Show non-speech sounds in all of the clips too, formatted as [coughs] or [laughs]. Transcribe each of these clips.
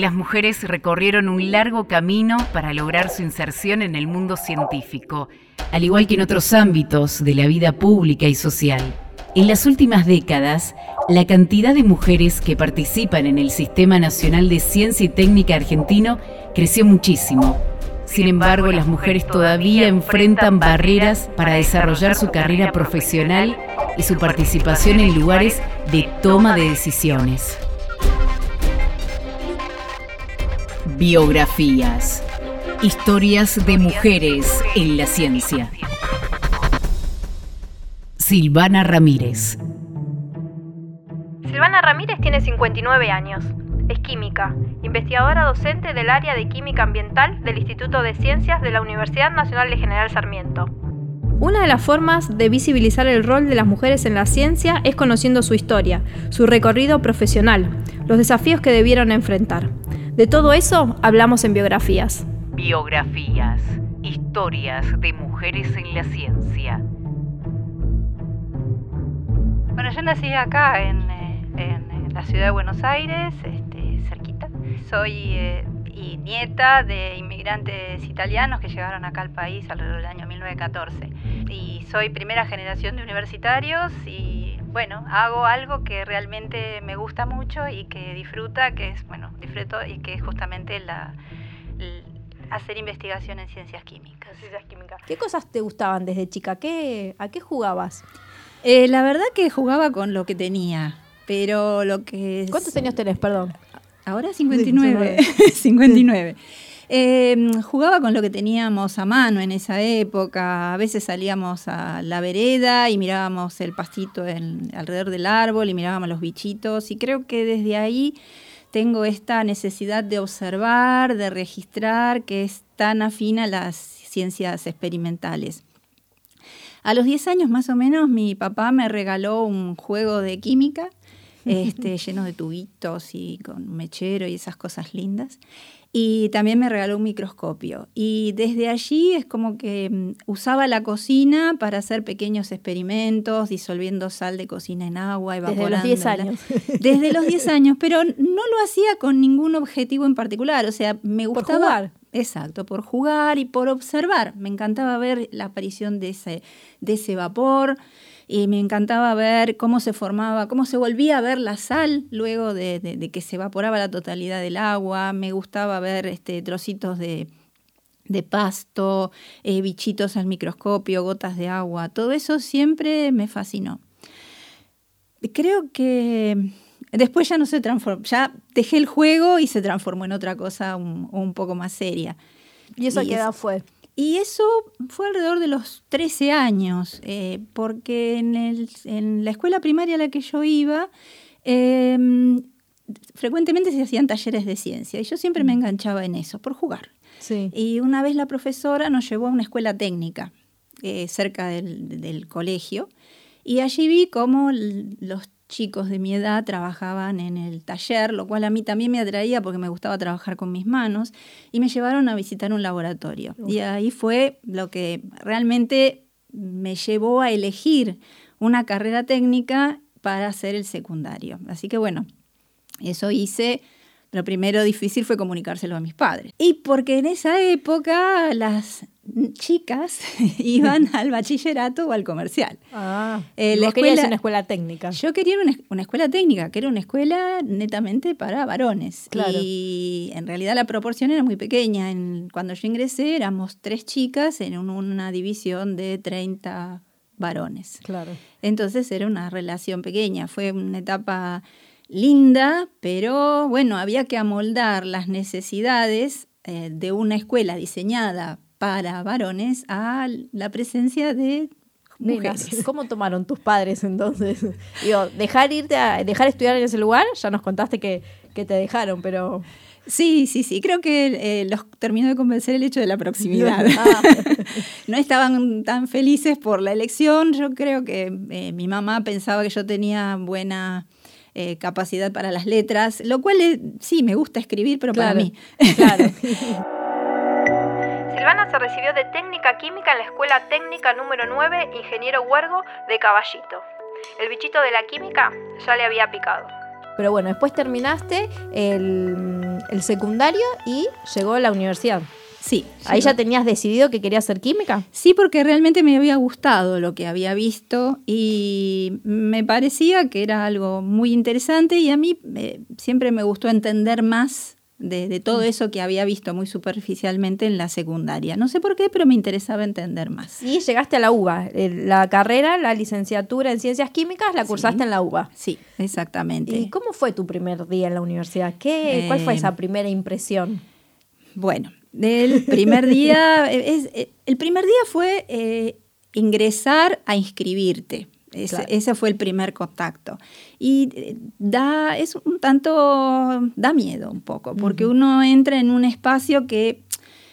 las mujeres recorrieron un largo camino para lograr su inserción en el mundo científico, al igual que en otros ámbitos de la vida pública y social. En las últimas décadas, la cantidad de mujeres que participan en el Sistema Nacional de Ciencia y Técnica argentino creció muchísimo. Sin embargo, las mujeres todavía enfrentan barreras para desarrollar su carrera profesional y su participación en lugares de toma de decisiones. Biografías. Historias de mujeres en la ciencia. Silvana Ramírez. Silvana Ramírez tiene 59 años. Es química, investigadora docente del área de química ambiental del Instituto de Ciencias de la Universidad Nacional de General Sarmiento. Una de las formas de visibilizar el rol de las mujeres en la ciencia es conociendo su historia, su recorrido profesional, los desafíos que debieron enfrentar. De todo eso hablamos en biografías. Biografías, historias de mujeres en la ciencia. Bueno, yo nací acá en, eh, la ciudad de Buenos Aires, este, cerquita. Soy eh, nieta de inmigrantes italianos que llegaron acá al país alrededor del año 1914. Y soy primera generación de universitarios y bueno, hago algo que realmente me gusta mucho y que disfruta, que es, bueno, disfruto y que es justamente la, hacer investigación en ciencias químicas. ¿Qué cosas te gustaban desde chica? ¿Qué, ¿A qué jugabas? Eh, la verdad que jugaba con lo que tenía, pero lo que... ¿Cuántos años tenés, perdón? Ahora 59. 59. [laughs] Em, jugaba con lo que teníamos a mano en esa época. A veces salíamos a la vereda y mirábamos el pastito alrededor del árbol y mirábamos los bichitos. Y creo que desde ahí tengo esta necesidad de observar, de registrar, que es tan afín a las ciencias experimentales. A los 10 años más o menos mi papá me regaló un juego de química [laughs] este, lleno de tubitos y con mechero y esas cosas lindas. Y también me regaló un microscopio. Y desde allí es como que mm, usaba la cocina para hacer pequeños experimentos, disolviendo sal de cocina en agua, evaporando. Desde los 10 años. [laughs] Desde los 10 años, pero no lo hacía con ningún objetivo en particular. O sea, me gustaba. Por jugar. Exacto, por jugar y por observar. Me encantaba ver la aparición de ese, de ese vapor y me encantaba ver cómo se formaba, cómo se volvía a ver la sal luego de, que se evaporaba la totalidad del agua. Me gustaba ver este, trocitos de, pasto, eh, bichitos al microscopio, gotas de agua. Todo eso siempre me fascinó. Creo que después ya no se transformó, ya dejé el juego y se transformó en otra cosa un, poco más seria. ¿Y eso qué edad fue? Y eso fue alrededor de los 13 años, eh, porque en, el, en, la escuela primaria a la que yo iba, em, frecuentemente se hacían talleres de ciencia y yo siempre me mm. enganchaba en eso, por jugar. Y una vez la profesora nos llevó a una escuela técnica eh, cerca del, del, colegio y allí vi cómo los chicos de mi edad trabajaban en el taller, lo cual a mí también me atraía porque me gustaba trabajar con mis manos, y me llevaron a visitar un laboratorio. Y ahí fue lo que realmente me llevó a elegir una carrera técnica para hacer el secundario. Así que bueno, eso hice. Lo primero difícil fue comunicárselo a mis padres. Y porque en esa época las chicas [laughs] iban [laughs] al bachillerato o al comercial. Ah, eh, la escuela, una escuela técnica. Yo quería una, escuela técnica, que era una escuela netamente para varones. Y en realidad la proporción era muy pequeña. cuando yo ingresé éramos tres chicas en una división de 30 varones. Claro. Entonces era una relación pequeña. Fue una etapa linda, pero bueno, había que amoldar las necesidades eh, de una escuela diseñada para varones a la presencia de mujeres. ¿Cómo tomaron tus padres entonces? [laughs] Digo, dejar irte a dejar estudiar en ese lugar, ya nos contaste que, te dejaron, pero Sí, sí, sí. Creo que eh, los terminó de convencer el hecho de la proximidad. [laughs] Ah. [laughs] no estaban tan felices por la elección. Yo creo que eh, mi mamá pensaba que yo tenía buena eh, capacidad para las letras, lo cual sí, me gusta escribir, pero para mí. [laughs] Claro. Silvana se recibió de técnica química en la Escuela Técnica número 9, Ingeniero Huergo de Caballito. El bichito de la química ya le había picado. Pero bueno, después terminaste el, el secundario y llegó a la universidad. Sí. ¿Ahí ya tenías decidido que querías ser química? Sí, porque realmente me había gustado lo que había visto y me parecía que era algo muy interesante y a mí eh, siempre me gustó entender más de, todo mm. eso que había visto muy superficialmente en la secundaria. No sé por qué, pero me interesaba entender más. Y llegaste a la UBA. La carrera, la licenciatura en ciencias químicas, la cursaste en la UBA. Sí, exactamente. ¿Y cómo fue tu primer día en la universidad? ¿Qué, ¿Cuál fue eh, esa primera impresión? Bueno, del primer día, [laughs] es, eh, el primer día fue eh, ingresar a inscribirte. Ese, fue el primer contacto. Y eh, da, es un tanto, da miedo un poco, porque uno entra en un espacio que,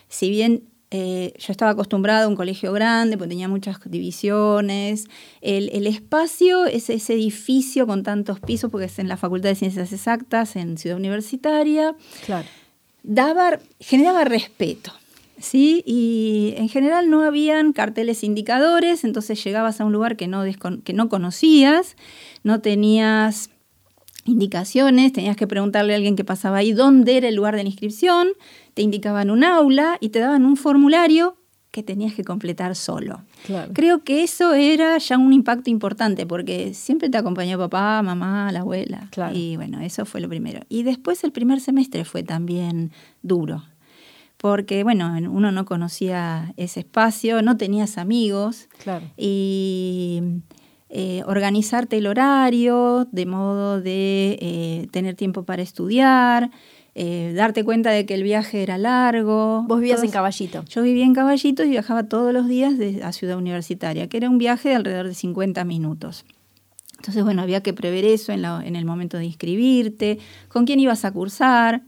si bien yo estaba acostumbrada a un colegio grande, porque tenía muchas divisiones. El, el, espacio es ese edificio con tantos pisos, porque es en la Facultad de Ciencias Exactas, en Ciudad Universitaria. Claro generaba respeto. ¿sí? Y en general no habían carteles indicadores, entonces llegabas a un lugar que no, que no conocías, no tenías indicaciones, tenías que preguntarle a alguien que pasaba ahí dónde era el lugar de la inscripción, te indicaban un aula y te daban un formulario que tenías que completar solo. Creo que eso era ya un impacto importante porque siempre te acompañó papá, mamá, la abuela. Y bueno, eso fue lo primero. Y después el primer semestre fue también duro. Porque, bueno, uno no conocía ese espacio, no tenías amigos. Y eh, organizarte el horario de modo de eh, tener tiempo para estudiar. Eh, darte cuenta de que el viaje era largo. ¿Vos vivías en Caballito? Yo vivía en Caballito y viajaba todos los días de, a Ciudad Universitaria, que era un viaje de alrededor de 50 minutos. Entonces, bueno, había que prever eso en, en el momento de inscribirte, con quién ibas a cursar,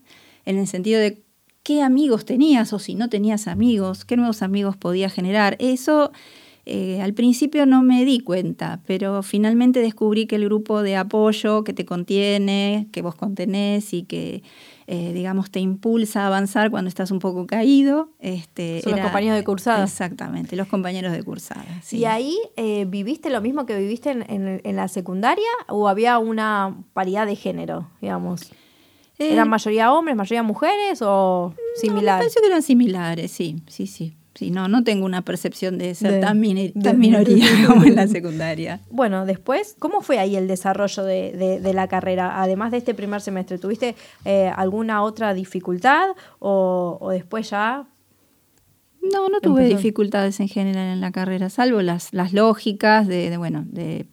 en el sentido de qué amigos tenías o si no tenías amigos, qué nuevos amigos podías generar. Eso eh, al principio no me di cuenta, pero finalmente descubrí que el grupo de apoyo que te contiene, que vos contenés y que, eh, digamos, te impulsa a avanzar cuando estás un poco caído. Este, Son los compañeros de cursada. Exactamente, los compañeros de cursada. ¿Y ahí eh, viviste lo mismo que viviste en, la secundaria o había una paridad de género, digamos? ¿Eran mayoría hombres, mayoría mujeres o similares? me que eran similares, sí, sí, sí. Sí, no, no tengo una percepción de ser tan, minoría [laughs] como en la secundaria. Bueno, después, ¿cómo fue ahí el desarrollo de, la carrera? Además de este primer semestre, ¿tuviste eh, alguna otra dificultad o, después ya no, no tuve dificultades en general en la carrera, salvo las, las lógicas de bueno, de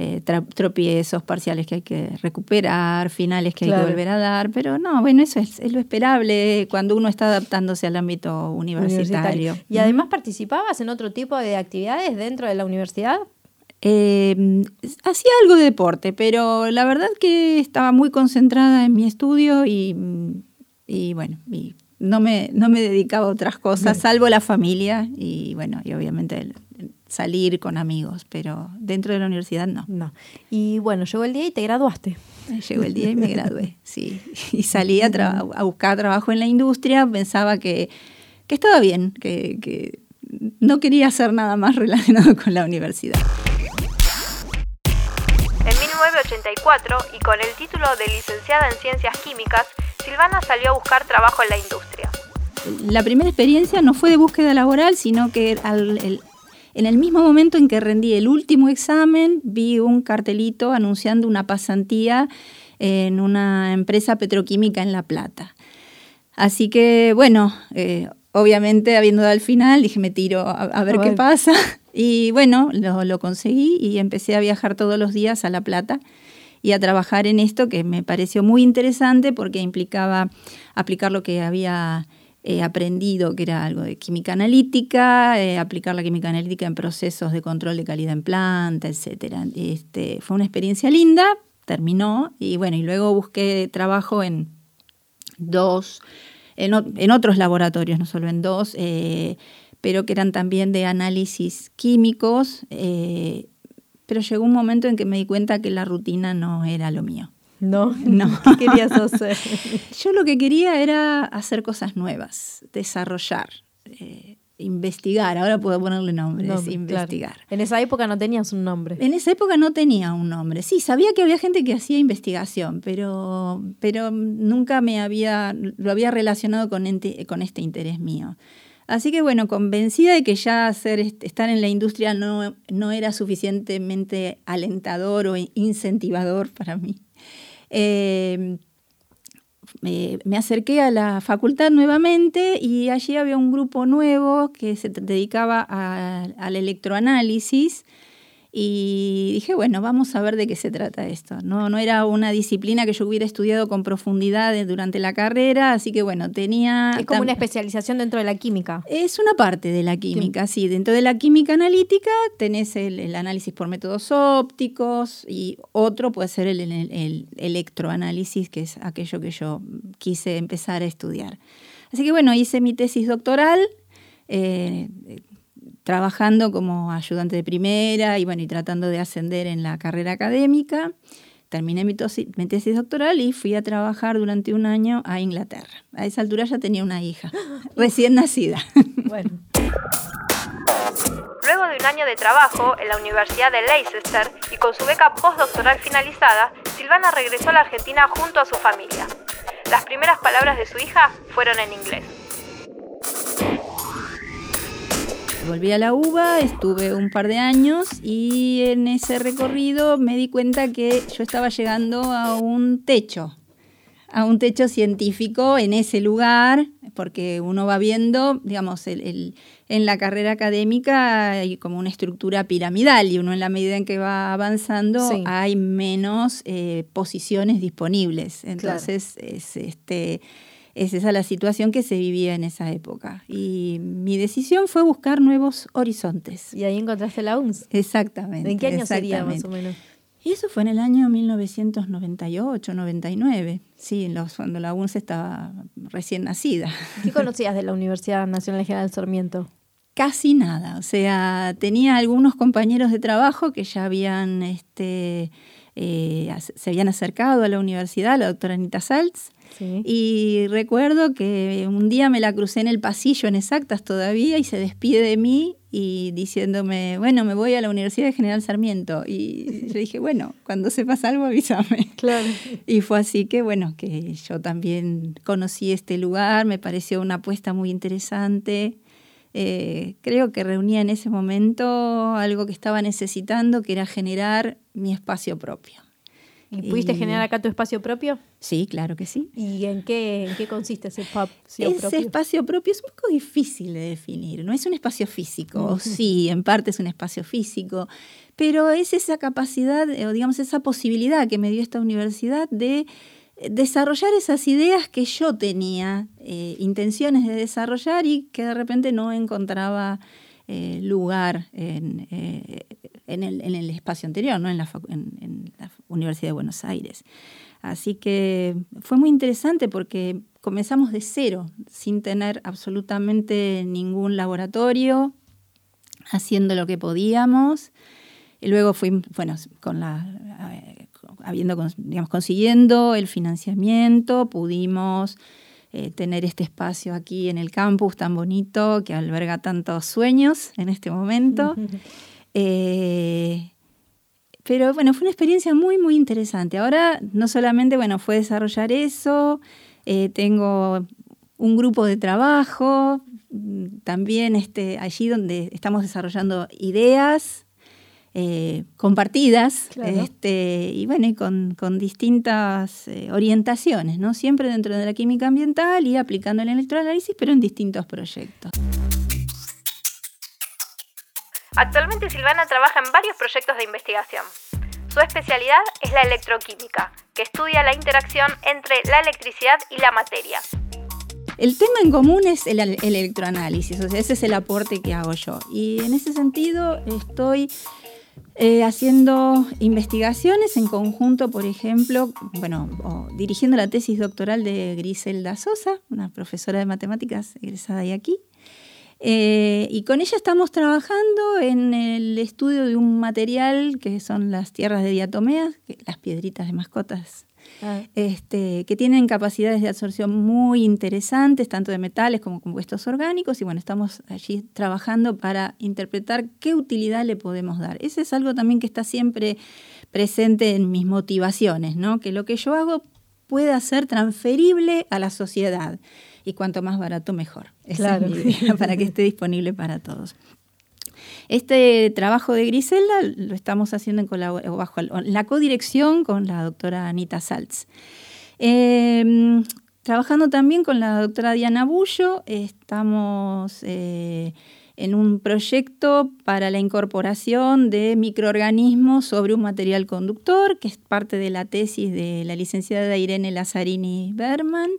eh, tropiezos parciales que hay que recuperar, finales que hay que volver a dar, pero no, bueno, eso es, lo esperable cuando uno está adaptándose al ámbito universitario. ¿Y además participabas en otro tipo de actividades dentro de la universidad? Em, hacía algo de deporte, pero la verdad que estaba muy concentrada en mi estudio y, bueno, no, me, no me dedicaba a otras cosas, salvo la familia y bueno, y obviamente el, salir con amigos, pero dentro de la universidad no. No. Y bueno, llegó el día y te graduaste. [laughs] Llegó el día y me gradué, [laughs] sí. Y salí a, buscar trabajo en la industria, pensaba que, estaba bien, que, que no quería hacer nada más relacionado con la universidad. En 1984, y con el título de licenciada en Ciencias Químicas, Silvana salió a buscar trabajo en la industria. La primera experiencia no fue de búsqueda laboral, sino que al, el, en el mismo momento en que rendí el último examen, vi un cartelito anunciando una pasantía en una empresa petroquímica en La Plata. Así que, bueno, eh, obviamente habiendo dado al final, dije, me tiro a, ver qué pasa. [laughs] Y bueno, lo, lo, conseguí y empecé a viajar todos los días a La Plata y a trabajar en esto que me pareció muy interesante porque implicaba aplicar lo que había He aprendido que era algo de química analítica, aplicar la química analítica en procesos de control de calidad en planta, etc. Este, fue una experiencia linda, terminó y bueno, y luego busqué trabajo en dos, en, otros laboratorios, no solo en dos, eh, pero que eran también de análisis químicos, eh, pero llegó un momento en que me di cuenta que la rutina no era lo mío. No, no. [laughs] ¿Qué querías hacer? [laughs] Yo lo que quería era hacer cosas nuevas, desarrollar. Eh, investigar, ahora puedo ponerle nombre, investigar. En esa época no tenías un nombre. En esa época no tenía un nombre. Sí, sabía que había gente que hacía investigación, pero, pero nunca me había, lo había relacionado con, con este interés mío. Así que bueno, convencida de que ya hacer, estar en la industria no, no era suficientemente alentador o incentivador para mí. Eh, me acerqué a la facultad nuevamente y allí había un grupo nuevo que se dedicaba al electroanálisis y dije, bueno, vamos a ver de qué se trata esto. No, no era una disciplina que yo hubiera estudiado con profundidad durante la carrera, así que bueno, tenía... Es como una especialización dentro de la química. Es una parte de la química, sí. Dentro de la química analítica tenés el, análisis por métodos ópticos y otro puede ser el, el, electroanálisis, que es aquello que yo quise empezar a estudiar. Así que bueno, hice mi tesis doctoral. Eh, trabajando como ayudante de primera y bueno, y tratando de ascender en la carrera académica. Terminé mi, tesis doctoral y fui a trabajar durante un año a Inglaterra. A esa altura ya tenía una hija, [laughs] recién nacida. Bueno. [laughs] Luego de un año de trabajo en la Universidad de Leicester y con su beca postdoctoral finalizada, Silvana regresó a la Argentina junto a su familia. Las primeras palabras de su hija fueron en inglés. Volví a la UBA, estuve un par de años y en ese recorrido me di cuenta que yo estaba llegando a un techo, a un techo científico en ese lugar, porque uno va viendo, digamos, en la carrera académica hay como una estructura piramidal y uno en la medida en que va avanzando hay menos eh, posiciones disponibles. Entonces, es este es esa la situación que se vivía en esa época. Y mi decisión fue buscar nuevos horizontes. Y ahí encontraste la UNS. Exactamente. ¿En qué año sería más o menos? Y eso fue en el año 1998, 99, sí, cuando la UNS estaba recién nacida. ¿Qué conocías de la Universidad Nacional General Sarmiento? Casi nada, o sea, tenía algunos compañeros de trabajo que ya habían, este, eh, se habían acercado a la universidad, la doctora Anita Saltz, y recuerdo que un día me la crucé en el pasillo en exactas todavía y se despide de mí y diciéndome, bueno, me voy a la Universidad de General Sarmiento. Y yo dije, bueno, cuando sepas algo avísame. Claro. Y fue así que, bueno, que yo también conocí este lugar, me pareció una apuesta muy interesante. Eh, creo que reunía en ese momento algo que estaba necesitando, que era generar mi espacio propio. ¿Y pudiste generar acá tu espacio propio? Sí, claro que sí. ¿Y en qué, en qué consiste ese espacio propio? Ese espacio propio es un poco difícil de definir. No es un espacio físico, sí, en parte es un espacio físico, pero es esa capacidad, o digamos, esa posibilidad que me dio esta universidad de desarrollar esas ideas que yo tenía eh, intenciones de desarrollar y que de repente no encontraba eh, lugar en, eh, en, el, espacio anterior, ¿no? en, la, Universidad de Buenos Aires. Así que fue muy interesante porque comenzamos de cero, sin tener absolutamente ningún laboratorio, haciendo lo que podíamos. Y luego fuimos, bueno, eh, habiendo, consiguiendo el financiamiento, pudimos eh, tener este espacio aquí en el campus tan bonito que alberga tantos sueños en este momento. [laughs] Eh, pero bueno, fue una experiencia muy, muy interesante. Ahora no solamente, bueno, fue desarrollar eso, eh, tengo un grupo de trabajo, mm, también este, allí donde estamos desarrollando ideas eh, compartidas este, y bueno, y con, distintas eh, orientaciones, ¿no? Siempre dentro de la química ambiental y aplicando el electroanálisis, pero en distintos proyectos. Actualmente Silvana trabaja en varios proyectos de investigación. Su especialidad es la electroquímica, que estudia la interacción entre la electricidad y la materia. El tema en común es el, el, electroanálisis, o sea, ese es el aporte que hago yo. Y en ese sentido estoy eh, haciendo investigaciones en conjunto, por ejemplo, bueno, dirigiendo la tesis doctoral de Griselda Sosa, una profesora de matemáticas egresada de aquí. Eh, y con ella estamos trabajando en el estudio de un material que son las tierras de diatomeas, las piedritas de mascotas ah. este, que tienen capacidades de absorción muy interesantes, tanto de metales como compuestos orgánicos, y bueno, estamos allí trabajando para interpretar qué utilidad le podemos dar. Ese es algo también que está siempre presente en mis motivaciones, ¿no? que lo que yo hago pueda ser transferible a la sociedad y cuanto más barato mejor. claro. para que esté disponible para todos. Este trabajo de Griselda lo estamos haciendo en bajo la codirección con la doctora Anita Salz. Em, trabajando también con la doctora Diana Bullo, estamos eh, en un proyecto para la incorporación de microorganismos sobre un material conductor, que es parte de la tesis de la licenciada Irene Lazzarini Berman.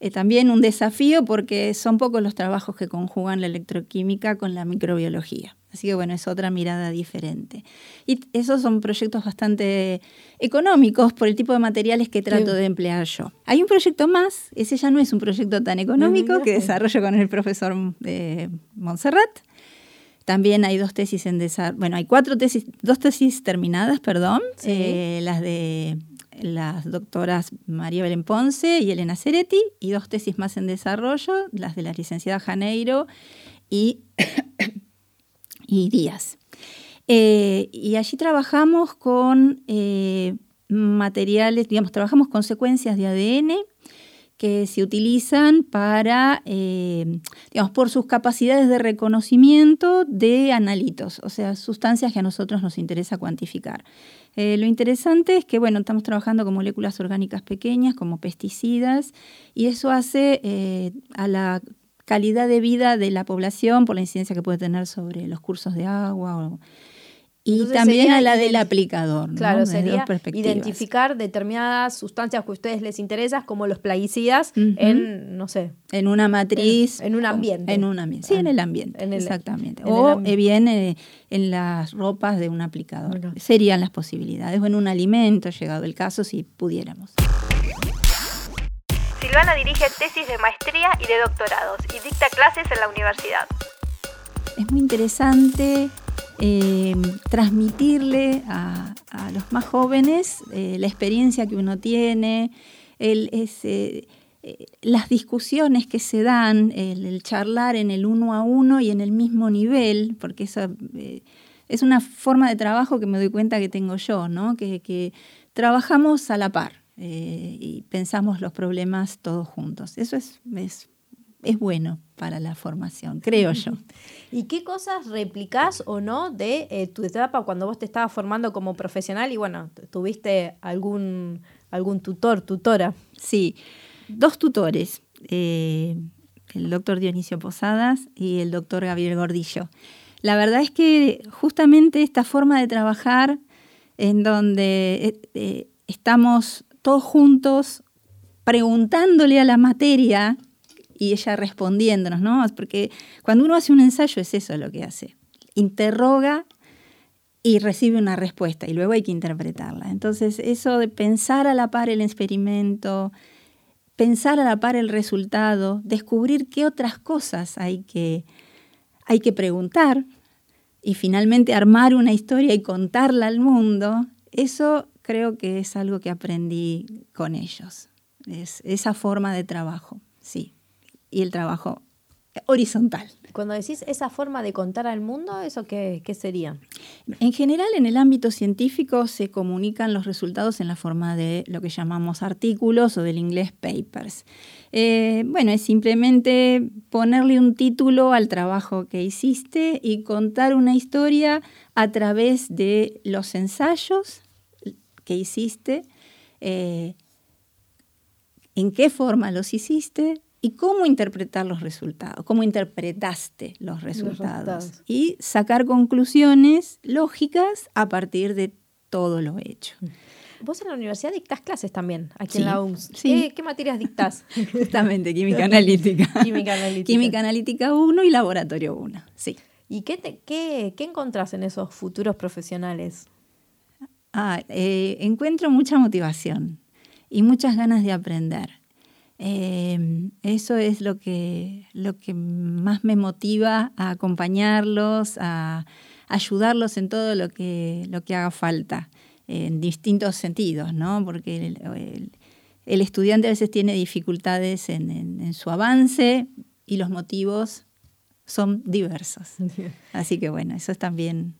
Eh, también un desafío porque son pocos los trabajos que conjugan la electroquímica con la microbiología. Así que bueno, es otra mirada diferente. Y esos son proyectos bastante económicos por el tipo de materiales que trato de emplear yo. Hay un proyecto más, ese ya no es un proyecto tan económico, que desarrollo con el profesor eh, Montserrat. También hay dos tesis en desarrollo, bueno, hay cuatro tesis, dos tesis terminadas, perdón, eh, las de las doctoras María Belén Ponce y Elena Ceretti, y dos tesis más en desarrollo, las de la licenciada Janeiro y [coughs] y Díaz. Eh, y allí trabajamos con eh, materiales, digamos, trabajamos con secuencias de ADN que se utilizan para, eh, digamos, por sus capacidades de reconocimiento de analitos, o sea, sustancias que a nosotros nos interesa cuantificar. Lo interesante es que, bueno, estamos trabajando con moléculas orgánicas pequeñas, como pesticidas, y eso hace a la calidad de vida de la población por la incidencia que puede tener sobre los cursos de agua. Y también a la del aplicador. Claro, sería identificar determinadas sustancias que a ustedes les interesan, como los plaguicidas, en, no sé. En una matriz. En, un ambiente. En un ambiente. Sí, en el ambiente. exactamente. o bien eh, en las ropas de un aplicador. Serían las posibilidades. O en un alimento, llegado el caso, si pudiéramos. Silvana dirige tesis de maestría y de doctorados y dicta clases en la universidad. Es muy interesante eh, transmitirle a, los más jóvenes eh, la experiencia que uno tiene, eh, las discusiones que se dan, el, charlar en el uno a uno y en el mismo nivel, porque eso es una forma de trabajo que me doy cuenta que tengo yo, que trabajamos a la par. Eh, y pensamos los problemas todos juntos. Eso es, es, es, bueno para la formación, creo yo. [laughs] ¿Y qué cosas replicás o no de eh, tu etapa cuando vos te estabas formando como profesional y bueno, tuviste algún, algún tutor, tutora? Sí, dos tutores. Eh, el doctor Dionisio Posadas y el doctor Gabriel Gordillo. La verdad es que justamente esta forma de trabajar en donde estamos todos juntos preguntándole a la materia y ella respondiéndonos, ¿no? Porque cuando uno hace un ensayo es eso lo que hace. Interroga y recibe una respuesta y luego hay que interpretarla. Entonces, eso de pensar a la par el experimento, pensar a la par el resultado, descubrir qué otras cosas hay que, hay que preguntar y finalmente armar una historia y contarla al mundo, eso creo que es algo que aprendí con ellos. Es esa forma de trabajo, sí. Y el trabajo horizontal. Cuando decís esa forma de contar al mundo, ¿eso qué, sería? En general, en el ámbito científico se comunican los resultados en la forma de lo que llamamos artículos o del inglés papers. Eh, bueno, es simplemente ponerle un título al trabajo que hiciste y contar una historia a través de los ensayos, que hiciste, eh, en qué forma los hiciste y cómo interpretar los resultados, cómo interpretaste los resultados, y sacar conclusiones lógicas a partir de todo lo hecho. Vos en la universidad dictás clases también, aquí en la UMS. ¿Qué, materias dictás? [laughs] Justamente, [laughs] química analítica. química analítica. Química analítica 1 y laboratorio 1, sí. ¿Y qué, te, qué, qué encontrás en esos futuros profesionales? Ah, eh, encuentro mucha motivación y muchas ganas de aprender. Em, eso es lo que, lo que más me motiva a acompañarlos, a ayudarlos en todo lo que, lo que haga falta. en distintos sentidos, ¿no? Porque el, estudiante a veces tiene dificultades en, su avance y los motivos son diversos. [laughs] Así que bueno, eso es también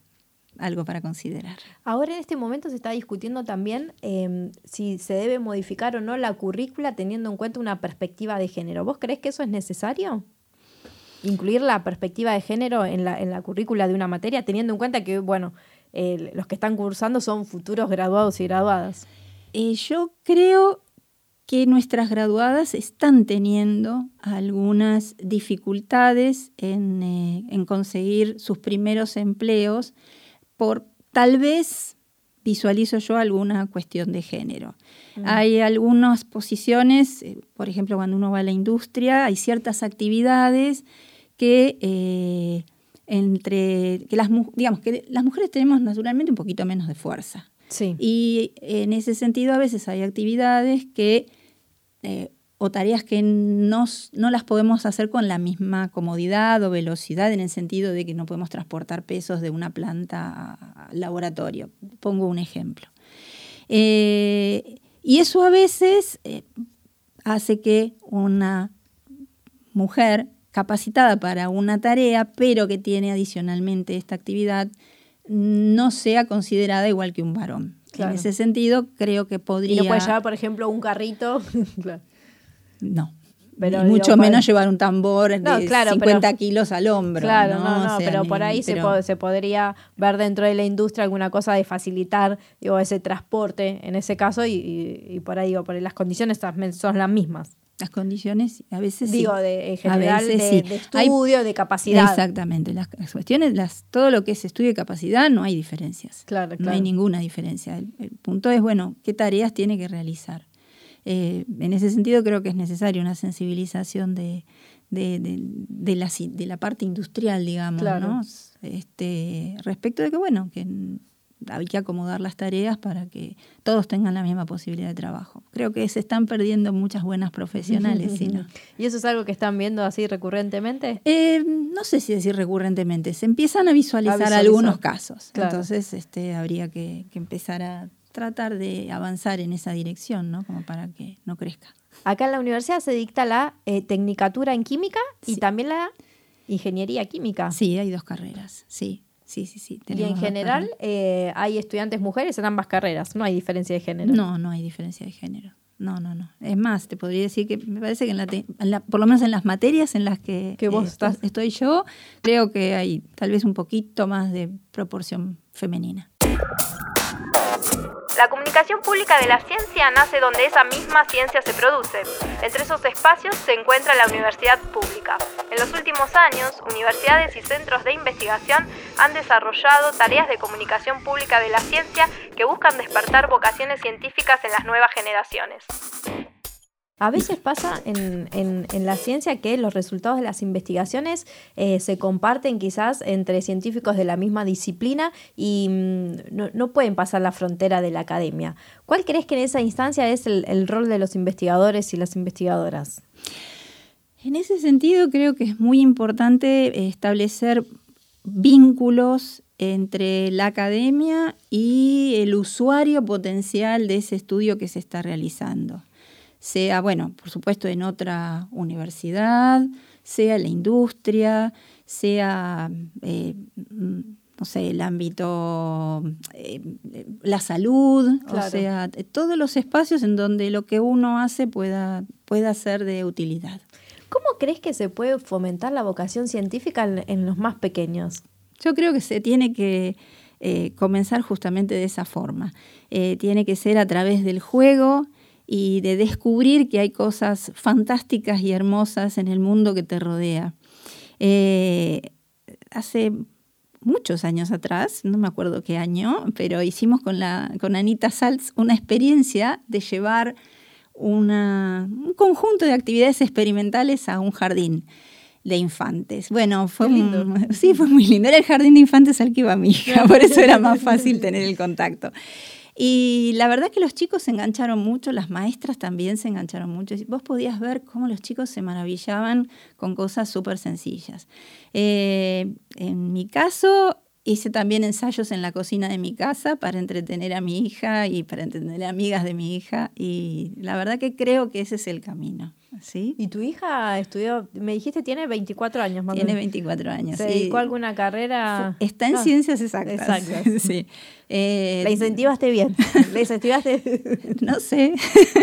algo para considerar. Ahora en este momento se está discutiendo también em, si se debe modificar o no la currícula teniendo en cuenta una perspectiva de género. ¿Vos crees que eso es necesario? Incluir la perspectiva de género en la, en la currícula de una materia, teniendo en cuenta que, bueno, los que están cursando son futuros graduados y graduadas. Eh, yo creo que nuestras graduadas están teniendo algunas dificultades en, eh, en conseguir sus primeros empleos por tal vez visualizo yo alguna cuestión de género. Hay algunas posiciones, eh, por ejemplo, cuando uno va a la industria, hay ciertas actividades que eh, entre que las digamos que las mujeres tenemos naturalmente un poquito menos de fuerza. Sí. Y en ese sentido a veces hay actividades que eh, o tareas que no, no, las podemos hacer con la misma comodidad o velocidad en el sentido de que no podemos transportar pesos de una planta al laboratorio. Pongo un ejemplo. Eh, y eso a veces eh, hace que una mujer capacitada para una tarea, pero que tiene adicionalmente esta actividad, no sea considerada igual que un varón. En ese sentido, creo que podría... Y no puede llevar, por ejemplo, un carrito. [laughs] No. Pero, mucho menos llevar un tambor de 50 kilos al hombro. Claro, no, no, pero por ahí Se, se, podría ver dentro de la industria alguna cosa de facilitar digo, ese transporte en ese caso y, por ahí digo, por las condiciones son las mismas. Las condiciones a veces Digo, de, en general, de, estudio, de capacidad. Exactamente. Las, cuestiones, las, todo lo que es estudio de capacidad, no hay diferencias. Claro, No hay ninguna diferencia. el punto es, bueno, ¿qué tareas tiene que realizar? Eh, en ese sentido creo que es necesaria una sensibilización de, de, de, la, de la parte industrial, digamos, ¿no? Este, respecto de que, bueno, que hay que acomodar las tareas para que todos tengan la misma posibilidad de trabajo. Creo que se están perdiendo muchas buenas profesionales. [laughs] ¿Y eso es algo que están viendo así recurrentemente? Eh, no sé si decir recurrentemente, se empiezan a visualizar, algunos casos. Entonces este, habría que, que empezar a tratar de avanzar en esa dirección, ¿no? Como para que no crezca. Acá en la universidad se dicta la eh, Tecnicatura en Química y también la Ingeniería Química. Sí, hay dos carreras, sí. Sí, sí, sí. Y en general eh, hay estudiantes mujeres en ambas carreras, no hay diferencia de género. No, no hay diferencia de género. No, no, no. Es más, te podría decir que me parece que en la, por lo menos en las materias en las que, vos eh, estás. estoy yo, creo que hay tal vez un poquito más de proporción femenina. La comunicación pública de la ciencia nace donde esa misma ciencia se produce. Entre esos espacios se encuentra la universidad pública. En los últimos años, universidades y centros de investigación han desarrollado tareas de comunicación pública de la ciencia que buscan despertar vocaciones científicas en las nuevas generaciones. A veces pasa en, la ciencia que los resultados de las investigaciones eh, se comparten quizás entre científicos de la misma disciplina y mm, no, pueden pasar la frontera de la academia. ¿Cuál crees que en esa instancia es el, rol de los investigadores y las investigadoras? En ese sentido creo que es muy importante establecer vínculos entre la academia y el usuario potencial de ese estudio que se está realizando sea, bueno, por supuesto en otra universidad, sea en la industria, sea, eh, no sé, el ámbito, eh, la salud, o sea, todos los espacios en donde lo que uno hace pueda, pueda ser de utilidad. ¿Cómo crees que se puede fomentar la vocación científica en, los más pequeños? Yo creo que se tiene que eh, comenzar justamente de esa forma. tiene que ser a través del juego, y de descubrir que hay cosas fantásticas y hermosas en el mundo que te rodea. Eh, hace muchos años atrás, no me acuerdo qué año, pero hicimos con, la, con Anita Salz una experiencia de llevar una, un conjunto de actividades experimentales a un jardín de infantes. Bueno, fue lindo. sí, fue muy lindo. Era el jardín de infantes al que iba mi hija, [laughs] por eso era más fácil tener el contacto. Y la verdad que los chicos se engancharon mucho, las maestras también se engancharon mucho. Vos podías ver cómo los chicos se maravillaban con cosas súper sencillas. Eh, en mi caso, hice también ensayos en la cocina de mi casa para entretener a mi hija y para entretener a amigas de mi hija. Y la verdad que creo que ese es el camino. ¿Sí? ¿Y tu hija estudió, me dijiste, tiene 24 años más Tiene 24 años. ¿Se dedicó a alguna carrera? Está en ciencias exactas. [laughs] sí. Eh, ¿La incentivaste bien? [laughs] ¿La incentivaste? no sé.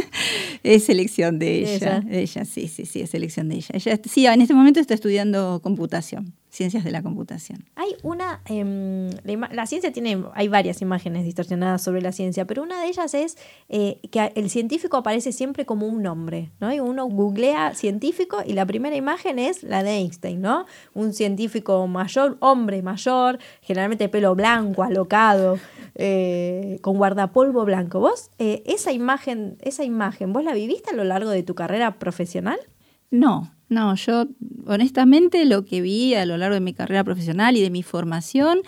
[laughs] es elección de ella. ella. sí, sí, sí, es elección de ella. Ella sí, en este momento está estudiando computación ciencias de la computación. Hay una, em, la, ciencia tiene, hay varias imágenes distorsionadas sobre la ciencia, pero una de ellas es eh, que el científico aparece siempre como un nombre, ¿no? Y uno googlea científico y la primera imagen es la de Einstein, ¿no? Un científico mayor, hombre mayor, generalmente pelo blanco, alocado, eh, con guardapolvo blanco. ¿Vos eh, esa imagen, esa imagen, vos la viviste a lo largo de tu carrera profesional? No, no, yo honestamente lo que vi a lo largo de mi carrera profesional y de mi formación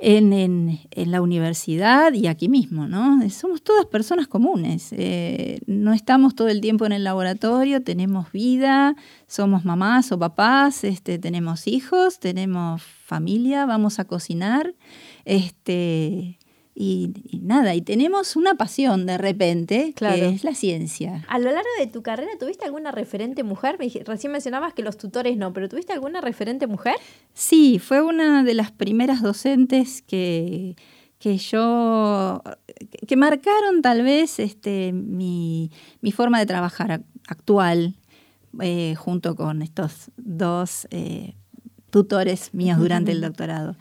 en, la universidad y aquí mismo, ¿no? Somos todas personas comunes. Eh, no estamos todo el tiempo en el laboratorio, tenemos vida, somos mamás o papás, este, tenemos hijos, tenemos familia, vamos a cocinar. Este, y, nada, y tenemos una pasión de repente, que es la ciencia. A lo largo de tu carrera, ¿tuviste alguna referente mujer? Recién mencionabas que los tutores no, pero ¿tuviste alguna referente mujer? Sí, fue una de las primeras docentes que, que yo, que marcaron tal vez este, mi, forma de trabajar actual, eh, junto con estos dos eh, tutores míos durante el doctorado.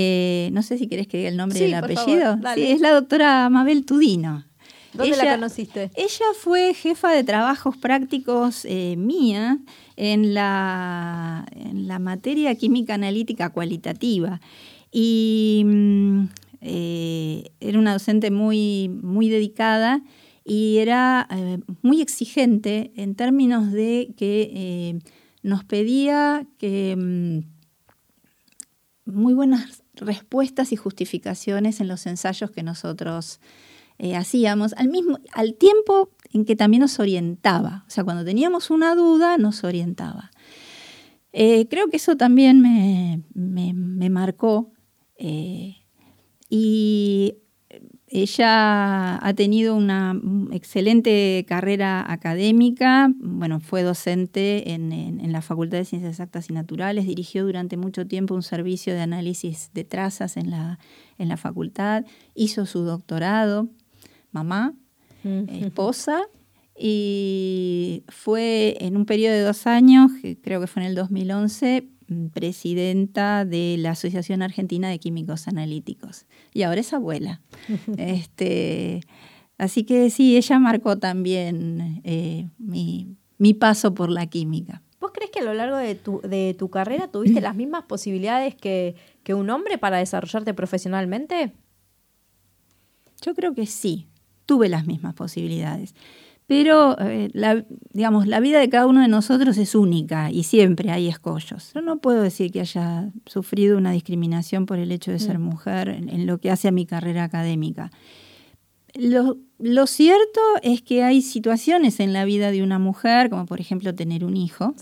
Eh, no sé si querés que diga el nombre del apellido. sí, es la doctora Mabel Tudino. ¿Dónde la conociste? Ella fue jefa de trabajos prácticos eh, mía en la, en la materia química analítica cualitativa. Y mm, eh, era una docente muy, muy dedicada y era muy exigente en términos de que nos pedía que mm, muy buenas respuestas y justificaciones en los ensayos que nosotros eh, hacíamos, al, mismo, al tiempo en que también nos orientaba. O sea, cuando teníamos una duda, nos orientaba. Eh, creo que eso también me, me, marcó. Eh, y ella ha tenido una excelente carrera académica, bueno, fue docente en, la Facultad de Ciencias Exactas y Naturales, dirigió durante mucho tiempo un servicio de análisis de trazas en la, en la facultad, hizo su doctorado, mamá, esposa, y fue en un periodo de dos años, creo que fue en el 2011, presidenta de la Asociación Argentina de Químicos Analíticos y ahora es abuela. [laughs] este, así que sí, ella marcó también eh, mi, paso por la química. ¿Vos crees que a lo largo de tu, de tu carrera tuviste las mismas posibilidades que, que un hombre para desarrollarte profesionalmente? Yo creo que sí, tuve las mismas posibilidades. Pero, eh, la, digamos, la vida de cada uno de nosotros es única y siempre hay escollos. Yo no puedo decir que haya sufrido una discriminación por el hecho de ser mm. mujer en, lo que hace a mi carrera académica. Lo, cierto es que hay situaciones en la vida de una mujer, como por ejemplo tener un hijo,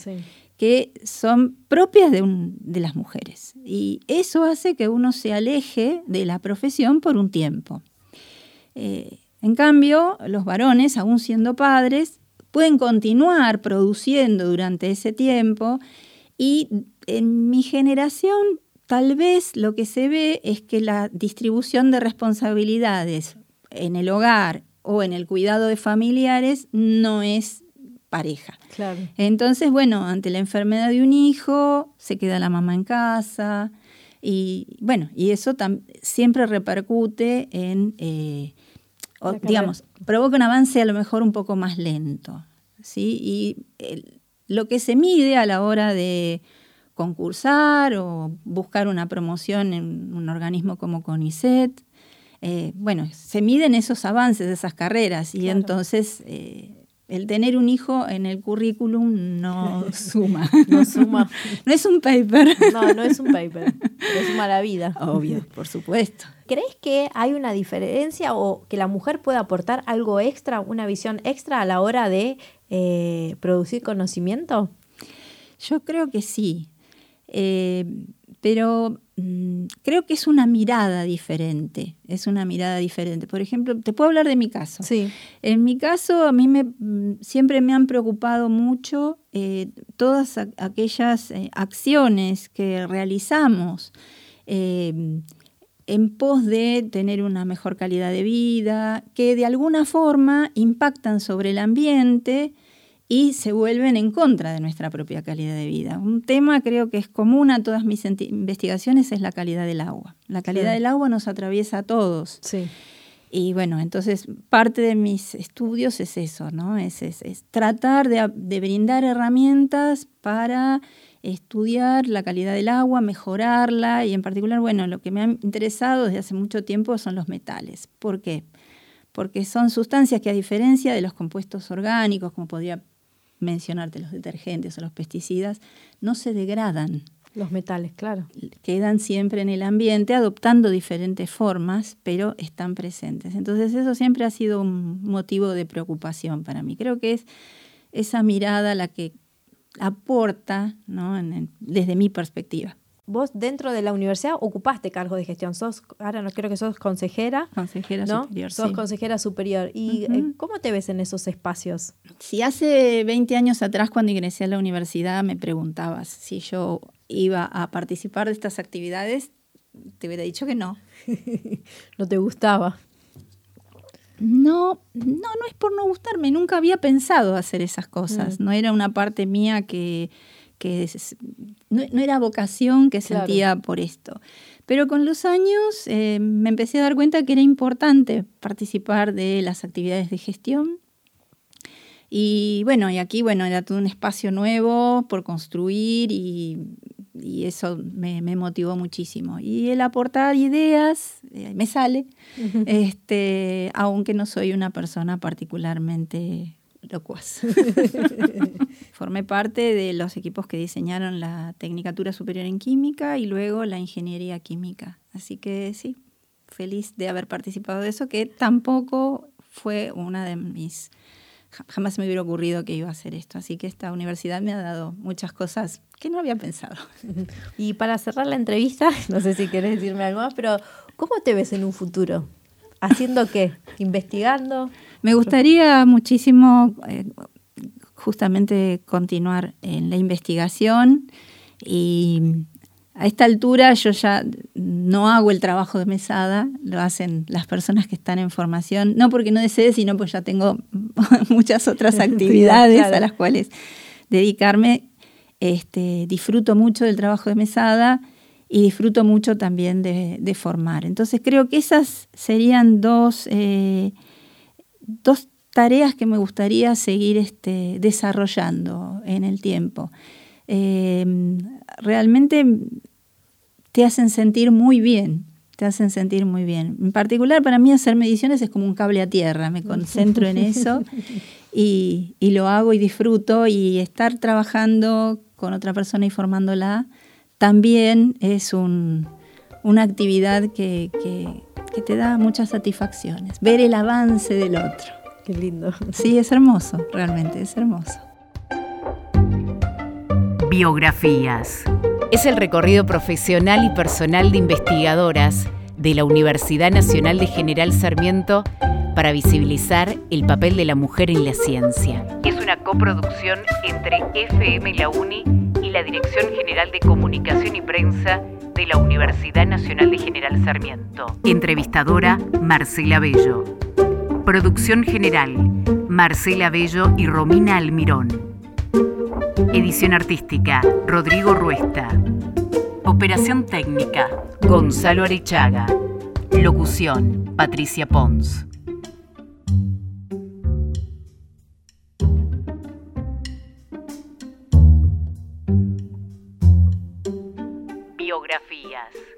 que son propias de, de las mujeres. Y eso hace que uno se aleje de la profesión por un tiempo. Eh, en cambio, los varones, aún siendo padres, pueden continuar produciendo durante ese tiempo y en mi generación tal vez lo que se ve es que la distribución de responsabilidades en el hogar o en el cuidado de familiares no es pareja. Entonces, bueno, ante la enfermedad de un hijo, se queda la mamá en casa y bueno, y eso siempre repercute en eh, digamos, provoca un avance a lo mejor un poco más lento. ¿sí? Y lo que se mide a la hora de concursar o buscar una promoción en un organismo como CONICET, eh, bueno, se miden esos avances esas carreras y entonces eh, el tener un hijo en el currículum no [laughs] suma. no suma. no es un paper. No, no es un paper. Es suma la vida. Obvio, por supuesto. ¿Crees que hay una diferencia o que la mujer puede aportar algo extra, una visión extra a la hora de eh, producir conocimiento? Yo creo que sí. Eh, pero creo que es una mirada diferente, es una mirada diferente. Por ejemplo, te puedo hablar de mi caso. Sí. En mi caso, a mí me, mm, siempre me han preocupado mucho eh, todas aquellas eh, acciones que realizamos em, en pos de tener una mejor calidad de vida, que de alguna forma impactan sobre el ambiente y se vuelven en contra de nuestra propia calidad de vida. Un tema creo que es común a todas mis investigaciones es la calidad del agua. La calidad del agua nos atraviesa a todos. Sí. Y bueno, entonces parte de mis estudios es eso, ¿no? Es, es, tratar de, de, brindar herramientas para estudiar la calidad del agua, mejorarla y en particular, bueno, lo que me ha interesado desde hace mucho tiempo son los metales. ¿Por qué? Porque son sustancias que a diferencia de los compuestos orgánicos, como podría mencionarte los detergentes o los pesticidas, no se degradan. Los metales, claro. Quedan siempre en el ambiente adoptando diferentes formas, pero están presentes. Entonces eso siempre ha sido un motivo de preocupación para mí. Creo que es esa mirada la que aporta ¿no? desde mi perspectiva vos dentro de la universidad ocupaste cargos de gestión. Sos, ahora no creo que sos consejera. Consejera superior. Sos consejera superior. ¿Y eh, cómo te ves en esos espacios? Si hace 20 años atrás, cuando ingresé a la universidad, me preguntabas si yo iba a participar de estas actividades, te hubiera dicho que no. [laughs] ¿No te gustaba? No, no, no es por no gustarme. Nunca había pensado hacer esas cosas. Mm. No era una parte mía que que no, era vocación que sentía por esto. Pero con los años eh, me empecé a dar cuenta que era importante participar de las actividades de gestión. Y bueno, y aquí bueno, era todo un espacio nuevo por construir y, eso me, motivó muchísimo. Y el aportar ideas eh, me sale, este, aunque no soy una persona particularmente locuaz. [laughs] Formé parte de los equipos que diseñaron la Tecnicatura Superior en Química y luego la Ingeniería Química. Así que sí, feliz de haber participado de eso, que tampoco fue una de mis... Jamás me hubiera ocurrido que iba a hacer esto. Así que esta universidad me ha dado muchas cosas que no había pensado. [laughs] Y para cerrar la entrevista, [laughs] no sé si querés decirme algo más, pero ¿cómo te ves en un futuro? ¿Haciendo qué? ¿Investigando? Me gustaría muchísimo eh, justamente continuar en la investigación y a esta altura yo ya no hago el trabajo de mesada, lo hacen las personas que están en formación, no porque no desee, sino porque ya tengo [laughs] muchas otras actividades a las cuales dedicarme. Este, disfruto mucho del trabajo de mesada y disfruto mucho también de, formar. Entonces creo que esas serían dos, eh, dos tareas que me gustaría seguir este, desarrollando en el tiempo. Em, realmente te hacen sentir muy bien, te hacen sentir muy bien. En particular para mí hacer mediciones es como un cable a tierra, me concentro en eso [laughs] y, y lo hago y disfruto y estar trabajando con otra persona y formándola también es una actividad que, te da muchas satisfacciones, ver el avance del otro. Qué lindo. Sí, es hermoso, realmente, es hermoso. Biografías. Es el recorrido profesional y personal de investigadoras de la Universidad Nacional de General Sarmiento para visibilizar el papel de la mujer en la ciencia. Es una coproducción entre FM La Uni y la Dirección General de Comunicación y Prensa de la Universidad Nacional de General Sarmiento. Entrevistadora Marcela Bello. Producción general Marcela Bello y Romina Almirón. Edición artística Rodrigo Ruesta. Operación técnica Gonzalo Arechaga. Locución Patricia Pons. Biografías.